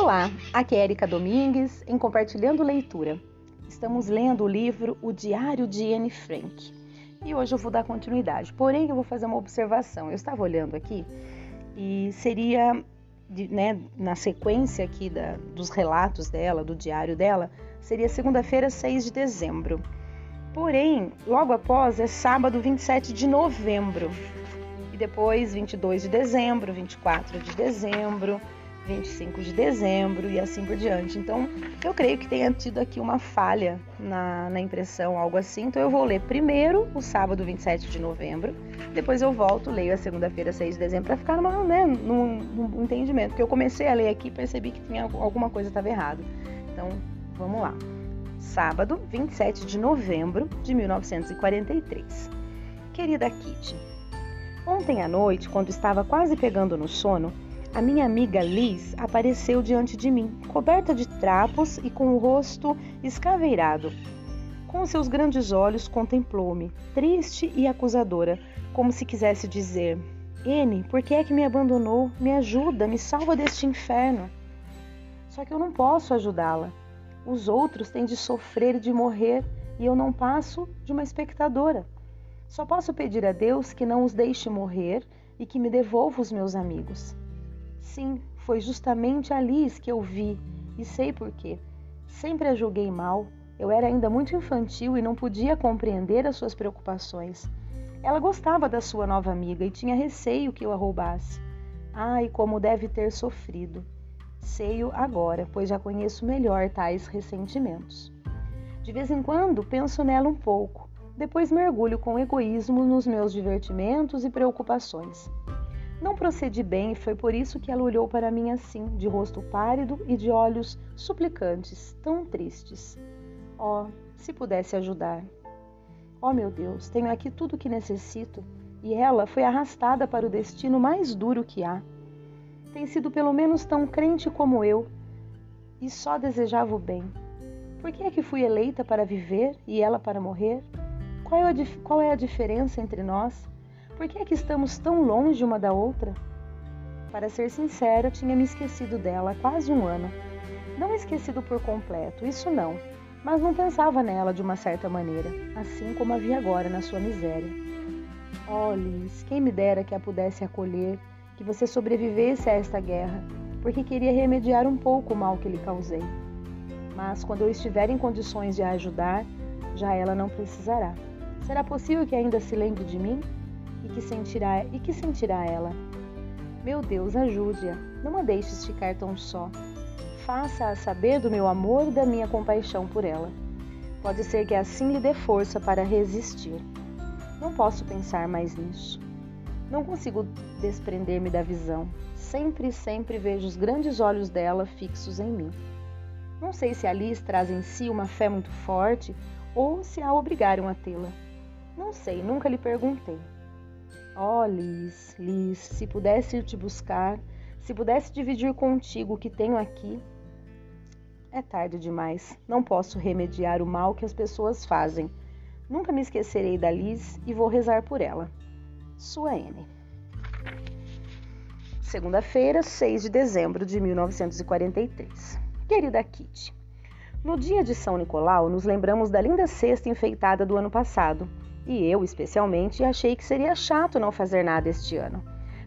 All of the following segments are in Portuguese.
Olá, aqui é Erika Domingues em Compartilhando Leitura. Estamos lendo o livro O Diário de Anne Frank e hoje eu vou dar continuidade. Porém, eu vou fazer uma observação. Eu estava olhando aqui e seria, né, na sequência aqui da, dos relatos dela, do diário dela, seria segunda-feira, 6 de dezembro. Porém, logo após é sábado 27 de novembro. E depois 22 de dezembro, 24 de dezembro, 25 de dezembro e assim por diante. Então, eu creio que tenha tido aqui uma falha na, na impressão, algo assim. Então, eu vou ler primeiro o sábado 27 de novembro, depois eu volto, leio a segunda-feira, 6 de dezembro, para ficar numa, né, num, num, entendimento. Porque eu comecei a ler aqui e percebi que tinha alguma coisa estava errada. Então, vamos lá. Sábado, 27 de novembro de 1943. Querida Kitty, ontem à noite, quando estava quase pegando no sono, a minha amiga Liz apareceu diante de mim, coberta de trapos e com o rosto escaveirado. Com seus grandes olhos contemplou-me, triste e acusadora, como se quisesse dizer: N, por que é que me abandonou? Me ajuda, me salva deste inferno. Só que eu não posso ajudá-la. Os outros têm de sofrer e de morrer, e eu não passo de uma espectadora. Só posso pedir a Deus que não os deixe morrer e que me devolva os meus amigos. Sim, foi justamente a Liz que eu vi e sei por quê. Sempre a julguei mal. Eu era ainda muito infantil e não podia compreender as suas preocupações. Ela gostava da sua nova amiga e tinha receio que eu a roubasse. Ai, como deve ter sofrido. Sei-o agora, pois já conheço melhor tais ressentimentos. De vez em quando penso nela um pouco, depois mergulho com egoísmo nos meus divertimentos e preocupações. Não procedi bem e foi por isso que ela olhou para mim assim, de rosto pálido e de olhos suplicantes, tão tristes. Oh, se pudesse ajudar. Oh, meu Deus, tenho aqui tudo o que necessito e ela foi arrastada para o destino mais duro que há. Tem sido pelo menos tão crente como eu e só desejava o bem. Por que é que fui eleita para viver e ela para morrer? Qual é a, qual é a diferença entre nós? Por que é que estamos tão longe uma da outra? Para ser sincera, tinha me esquecido dela há quase um ano. Não esquecido por completo, isso não, mas não pensava nela de uma certa maneira, assim como havia agora na sua miséria. Oh, Liz, quem me dera que a pudesse acolher, que você sobrevivesse a esta guerra, porque queria remediar um pouco o mal que lhe causei. Mas quando eu estiver em condições de a ajudar, já ela não precisará. Será possível que ainda se lembre de mim? E que sentirá e que sentirá ela? Meu Deus, ajude-a. Não a deixes ficar tão só. Faça-a saber do meu amor e da minha compaixão por ela. Pode ser que assim lhe dê força para resistir. Não posso pensar mais nisso. Não consigo desprender-me da visão. Sempre sempre vejo os grandes olhos dela fixos em mim. Não sei se Alice traz em si uma fé muito forte ou se a obrigaram a tê-la. Não sei, nunca lhe perguntei. Oh, Liz, Liz, se pudesse te buscar, se pudesse dividir contigo o que tenho aqui. É tarde demais. Não posso remediar o mal que as pessoas fazem. Nunca me esquecerei da Liz e vou rezar por ela. Sua N. Segunda-feira, 6 de dezembro de 1943. Querida Kitty, no dia de São Nicolau, nos lembramos da linda cesta enfeitada do ano passado e eu, especialmente, achei que seria chato não fazer nada este ano.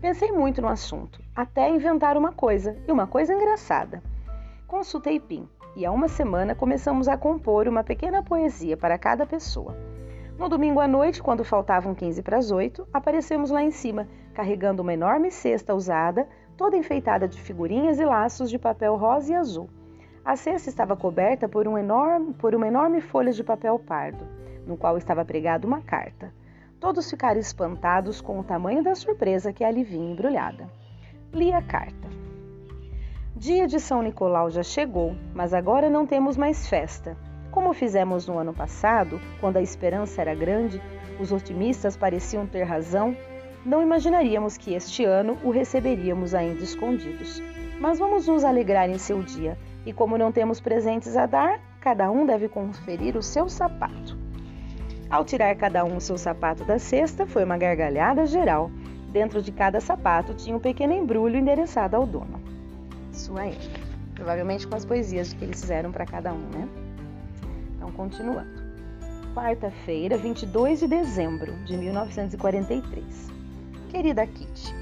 Pensei muito no assunto, até inventar uma coisa, e uma coisa engraçada. Consultei Pim, e há uma semana começamos a compor uma pequena poesia para cada pessoa. No domingo à noite, quando faltavam 15 para as 8, aparecemos lá em cima, carregando uma enorme cesta usada, toda enfeitada de figurinhas e laços de papel rosa e azul. A cesta estava coberta por, um enorme, por uma enorme folha de papel pardo no qual estava pregada uma carta. Todos ficaram espantados com o tamanho da surpresa que ali vinha embrulhada. Li a carta. Dia de São Nicolau já chegou, mas agora não temos mais festa. Como fizemos no ano passado, quando a esperança era grande, os otimistas pareciam ter razão, não imaginaríamos que este ano o receberíamos ainda escondidos. Mas vamos nos alegrar em seu dia, e como não temos presentes a dar, cada um deve conferir o seu sapato. Ao tirar cada um o seu sapato da cesta, foi uma gargalhada geral. Dentro de cada sapato tinha um pequeno embrulho endereçado ao dono. Sua M. provavelmente com as poesias que eles fizeram para cada um, né? Então, continuando. Quarta-feira, 22 de dezembro de 1943. Querida Kitty,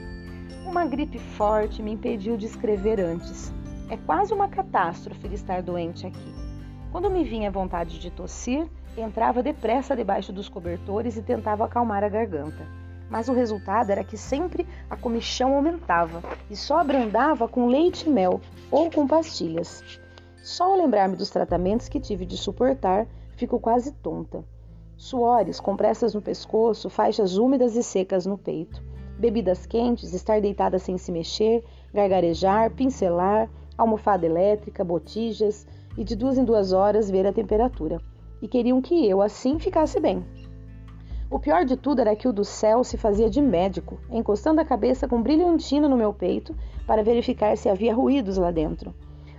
uma gripe forte me impediu de escrever antes. É quase uma catástrofe estar doente aqui. Quando me vinha vontade de tossir, entrava depressa debaixo dos cobertores e tentava acalmar a garganta. Mas o resultado era que sempre a comichão aumentava e só abrandava com leite e mel ou com pastilhas. Só ao lembrar-me dos tratamentos que tive de suportar, fico quase tonta. Suores, compressas no pescoço, faixas úmidas e secas no peito bebidas quentes, estar deitada sem se mexer, gargarejar, pincelar, almofada elétrica, botijas e de duas em duas horas ver a temperatura. E queriam que eu assim ficasse bem. O pior de tudo era que o do céu se fazia de médico, encostando a cabeça com brilhantina no meu peito para verificar se havia ruídos lá dentro.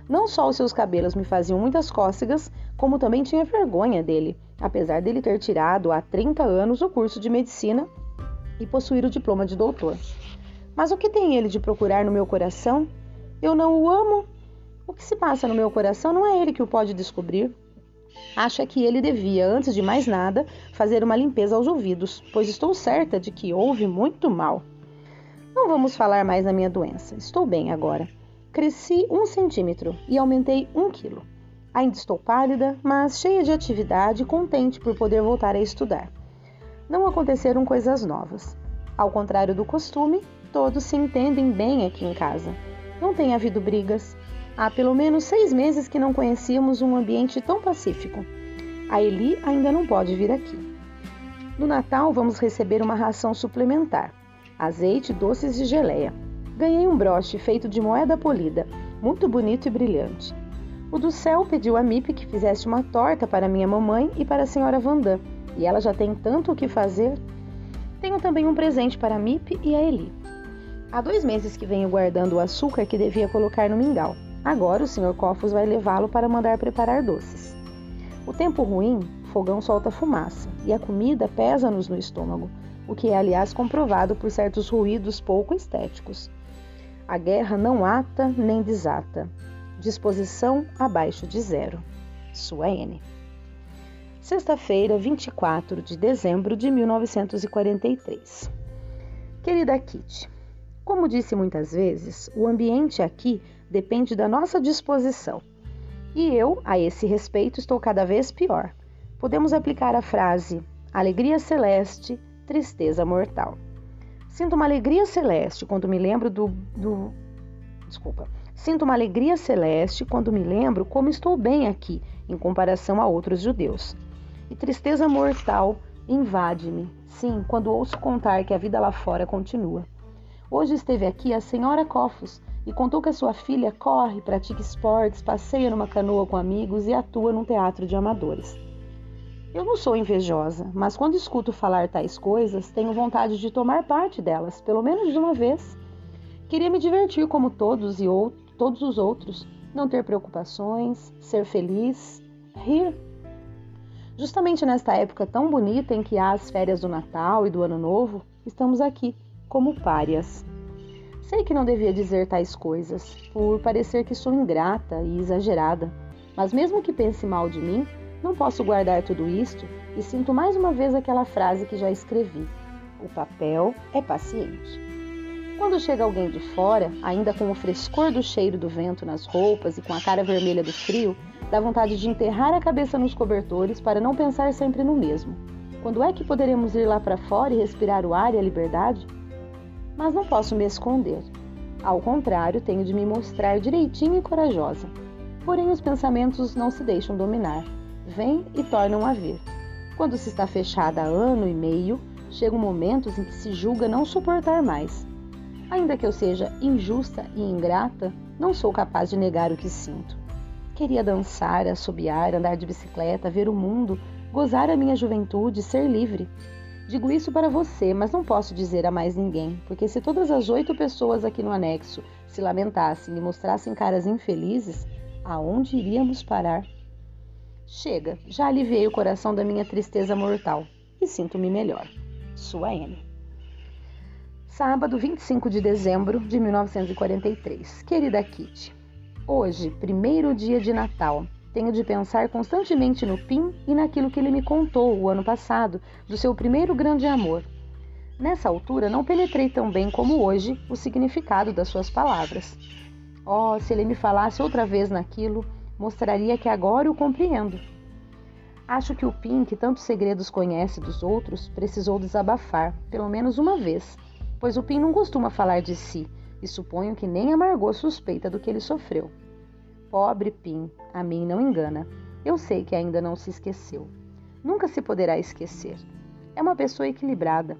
Não só os seus cabelos me faziam muitas cócegas, como também tinha vergonha dele, apesar dele ter tirado há 30 anos o curso de medicina e possuir o diploma de doutor. Mas o que tem ele de procurar no meu coração? Eu não o amo. O que se passa no meu coração não é ele que o pode descobrir. Acha que ele devia, antes de mais nada, fazer uma limpeza aos ouvidos, pois estou certa de que ouve muito mal. Não vamos falar mais na minha doença. Estou bem agora. Cresci um centímetro e aumentei um quilo. Ainda estou pálida, mas cheia de atividade e contente por poder voltar a estudar não aconteceram coisas novas. Ao contrário do costume, todos se entendem bem aqui em casa. Não tem havido brigas. Há pelo menos seis meses que não conhecíamos um ambiente tão pacífico. A Eli ainda não pode vir aqui. No Natal, vamos receber uma ração suplementar: azeite, doces e geleia. Ganhei um broche feito de moeda polida, muito bonito e brilhante. O do céu pediu a Mip que fizesse uma torta para minha mamãe e para a senhora Vandam e ela já tem tanto o que fazer. Tenho também um presente para a Mip e a Eli. Há dois meses que venho guardando o açúcar que devia colocar no mingau. Agora o Sr. Cofos vai levá-lo para mandar preparar doces. O tempo ruim, o fogão solta fumaça e a comida pesa-nos no estômago, o que é aliás comprovado por certos ruídos pouco estéticos. A guerra não ata nem desata. Disposição abaixo de zero. Sua N. Sexta-feira, 24 de dezembro de 1943. Querida Kitty, como disse muitas vezes, o ambiente aqui depende da nossa disposição. E eu, a esse respeito, estou cada vez pior. Podemos aplicar a frase alegria celeste, tristeza mortal. Sinto uma alegria celeste quando me lembro do, do. Desculpa. Sinto uma alegria celeste quando me lembro como estou bem aqui em comparação a outros judeus e tristeza mortal invade-me. Sim, quando ouço contar que a vida lá fora continua. Hoje esteve aqui a senhora Cofos e contou que a sua filha corre, pratica esportes, passeia numa canoa com amigos e atua num teatro de amadores. Eu não sou invejosa, mas quando escuto falar tais coisas, tenho vontade de tomar parte delas, pelo menos de uma vez. Queria me divertir como todos e ou, todos os outros, não ter preocupações, ser feliz, rir Justamente nesta época tão bonita em que há as férias do Natal e do Ano Novo, estamos aqui, como párias. Sei que não devia dizer tais coisas, por parecer que sou ingrata e exagerada, mas mesmo que pense mal de mim, não posso guardar tudo isto e sinto mais uma vez aquela frase que já escrevi: O papel é paciente. Quando chega alguém de fora, ainda com o frescor do cheiro do vento nas roupas e com a cara vermelha do frio, Dá vontade de enterrar a cabeça nos cobertores para não pensar sempre no mesmo. Quando é que poderemos ir lá para fora e respirar o ar e a liberdade? Mas não posso me esconder. Ao contrário, tenho de me mostrar direitinho e corajosa. Porém, os pensamentos não se deixam dominar. Vêm e tornam a vir. Quando se está fechada há ano e meio, chegam momentos em que se julga não suportar mais. Ainda que eu seja injusta e ingrata, não sou capaz de negar o que sinto. Queria dançar, assobiar, andar de bicicleta, ver o mundo, gozar a minha juventude, ser livre. Digo isso para você, mas não posso dizer a mais ninguém, porque se todas as oito pessoas aqui no anexo se lamentassem e mostrassem caras infelizes, aonde iríamos parar? Chega, já aliviei o coração da minha tristeza mortal e sinto-me melhor. Sua N. Sábado, 25 de dezembro de 1943. Querida Kitty, Hoje, primeiro dia de Natal, tenho de pensar constantemente no Pim e naquilo que ele me contou o ano passado, do seu primeiro grande amor. Nessa altura, não penetrei tão bem como hoje o significado das suas palavras. Oh, se ele me falasse outra vez naquilo, mostraria que agora o compreendo. Acho que o Pim, que tantos segredos conhece dos outros, precisou desabafar, pelo menos uma vez, pois o Pim não costuma falar de si, e suponho que nem amargou suspeita do que ele sofreu. Pobre Pim, a mim não engana. Eu sei que ainda não se esqueceu. Nunca se poderá esquecer. É uma pessoa equilibrada.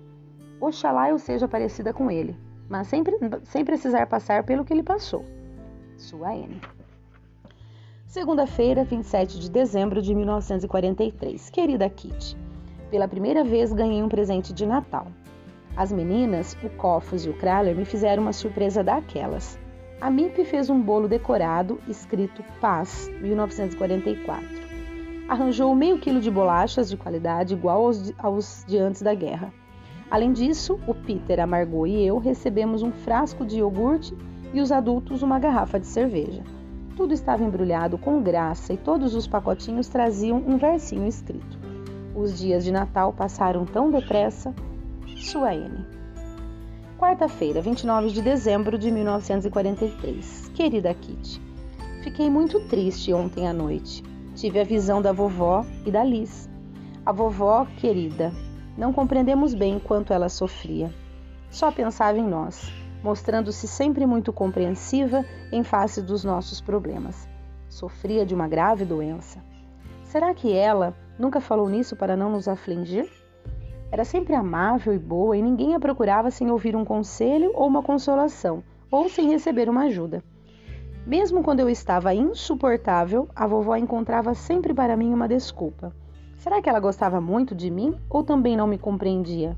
Oxalá eu seja parecida com ele, mas sem, sem precisar passar pelo que ele passou. Sua N. Segunda-feira, 27 de dezembro de 1943. Querida Kitty, pela primeira vez ganhei um presente de Natal. As meninas, o Cofos e o Kraler, me fizeram uma surpresa daquelas. A MIP fez um bolo decorado escrito Paz, 1944. Arranjou meio quilo de bolachas de qualidade igual aos de, aos de antes da guerra. Além disso, o Peter, a Margot e eu recebemos um frasco de iogurte e os adultos uma garrafa de cerveja. Tudo estava embrulhado com graça e todos os pacotinhos traziam um versinho escrito. Os dias de Natal passaram tão depressa sua N. Quarta-feira, 29 de dezembro de 1943. Querida Kitty, fiquei muito triste ontem à noite. Tive a visão da vovó e da Liz. A vovó, querida, não compreendemos bem quanto ela sofria. Só pensava em nós, mostrando-se sempre muito compreensiva em face dos nossos problemas. Sofria de uma grave doença. Será que ela nunca falou nisso para não nos afligir? Era sempre amável e boa e ninguém a procurava sem ouvir um conselho ou uma consolação, ou sem receber uma ajuda. Mesmo quando eu estava insuportável, a vovó encontrava sempre para mim uma desculpa. Será que ela gostava muito de mim ou também não me compreendia?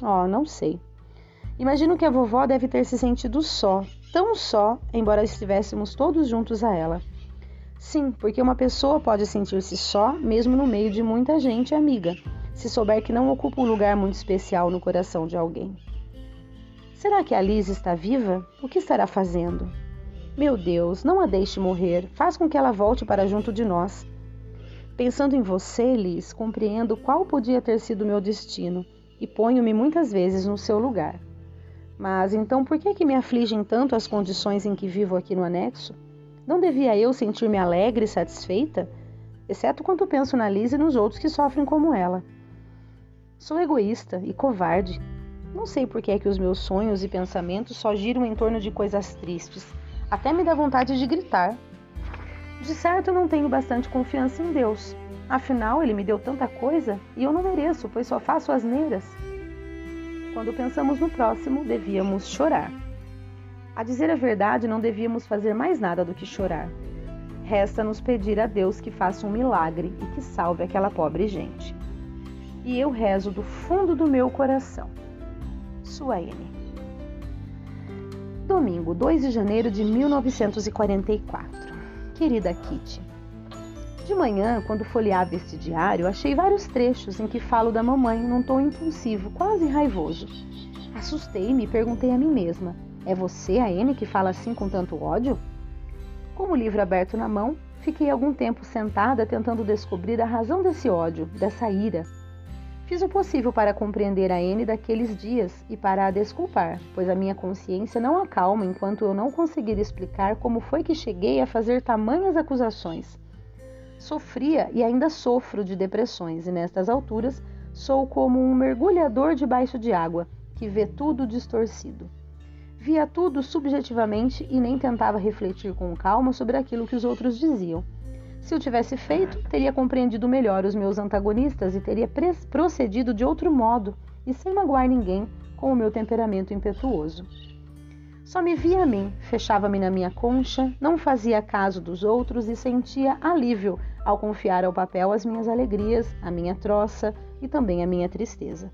Oh, não sei. Imagino que a vovó deve ter se sentido só, tão só, embora estivéssemos todos juntos a ela. Sim, porque uma pessoa pode sentir-se só mesmo no meio de muita gente amiga se souber que não ocupa um lugar muito especial no coração de alguém. Será que a Liz está viva? O que estará fazendo? Meu Deus, não a deixe morrer, faz com que ela volte para junto de nós. Pensando em você, Liz, compreendo qual podia ter sido meu destino e ponho-me muitas vezes no seu lugar. Mas então por que, que me afligem tanto as condições em que vivo aqui no anexo? Não devia eu sentir-me alegre e satisfeita? Exceto quando penso na Liz e nos outros que sofrem como ela. Sou egoísta e covarde. Não sei por que é que os meus sonhos e pensamentos só giram em torno de coisas tristes. Até me dá vontade de gritar. De certo, não tenho bastante confiança em Deus. Afinal, ele me deu tanta coisa e eu não mereço, pois só faço asneiras. Quando pensamos no próximo, devíamos chorar. A dizer a verdade, não devíamos fazer mais nada do que chorar. Resta-nos pedir a Deus que faça um milagre e que salve aquela pobre gente e eu rezo do fundo do meu coração. Sua N. Domingo, 2 de janeiro de 1944. Querida Kitty, de manhã, quando folheava este diário, achei vários trechos em que falo da mamãe num tom impulsivo, quase raivoso. Assustei-me e perguntei a mim mesma: é você, a N, que fala assim com tanto ódio? Com o livro aberto na mão, fiquei algum tempo sentada tentando descobrir a razão desse ódio, dessa ira, Fiz o possível para compreender a N daqueles dias e para a desculpar, pois a minha consciência não acalma enquanto eu não conseguir explicar como foi que cheguei a fazer tamanhas acusações. Sofria e ainda sofro de depressões, e nestas alturas sou como um mergulhador debaixo de água que vê tudo distorcido. Via tudo subjetivamente e nem tentava refletir com calma sobre aquilo que os outros diziam se eu tivesse feito, teria compreendido melhor os meus antagonistas e teria procedido de outro modo e sem magoar ninguém com o meu temperamento impetuoso. Só me via a mim, fechava-me na minha concha, não fazia caso dos outros e sentia alívio ao confiar ao papel as minhas alegrias, a minha troça e também a minha tristeza.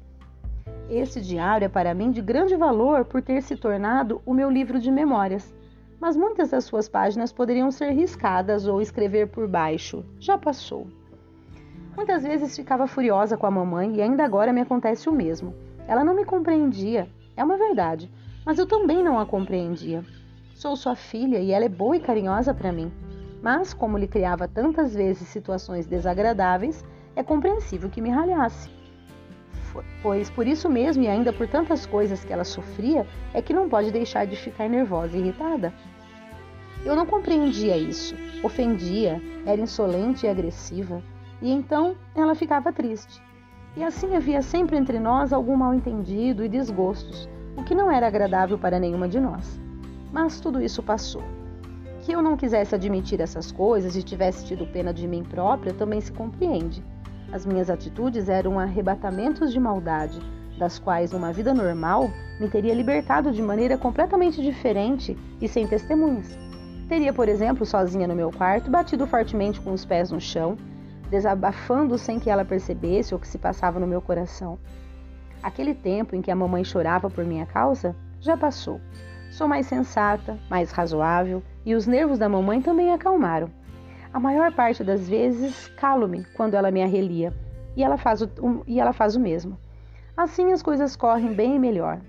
Esse diário é para mim de grande valor por ter se tornado o meu livro de memórias mas muitas das suas páginas poderiam ser riscadas ou escrever por baixo. Já passou. Muitas vezes ficava furiosa com a mamãe e ainda agora me acontece o mesmo. Ela não me compreendia, é uma verdade, mas eu também não a compreendia. Sou sua filha e ela é boa e carinhosa para mim. Mas, como lhe criava tantas vezes situações desagradáveis, é compreensível que me ralhasse. Pois por isso mesmo e ainda por tantas coisas que ela sofria, é que não pode deixar de ficar nervosa e irritada. Eu não compreendia isso, ofendia, era insolente e agressiva, e então ela ficava triste. E assim havia sempre entre nós algum mal-entendido e desgostos, o que não era agradável para nenhuma de nós. Mas tudo isso passou. Que eu não quisesse admitir essas coisas e tivesse tido pena de mim própria também se compreende. As minhas atitudes eram arrebatamentos de maldade, das quais uma vida normal me teria libertado de maneira completamente diferente e sem testemunhas. Teria, por exemplo, sozinha no meu quarto, batido fortemente com os pés no chão, desabafando sem que ela percebesse o que se passava no meu coração. Aquele tempo em que a mamãe chorava por minha causa já passou. Sou mais sensata, mais razoável e os nervos da mamãe também acalmaram. A maior parte das vezes calo-me quando ela me arrelia e ela, faz o, um, e ela faz o mesmo. Assim as coisas correm bem melhor.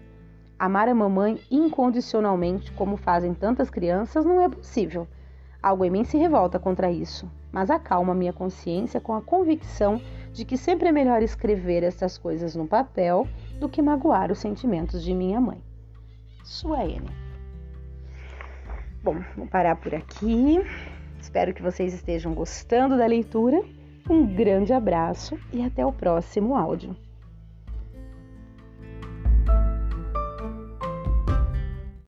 Amar a mamãe incondicionalmente, como fazem tantas crianças, não é possível. Algo em mim se revolta contra isso, mas acalma minha consciência com a convicção de que sempre é melhor escrever essas coisas no papel do que magoar os sentimentos de minha mãe. Sua N. Bom, vou parar por aqui. Espero que vocês estejam gostando da leitura. Um grande abraço e até o próximo áudio.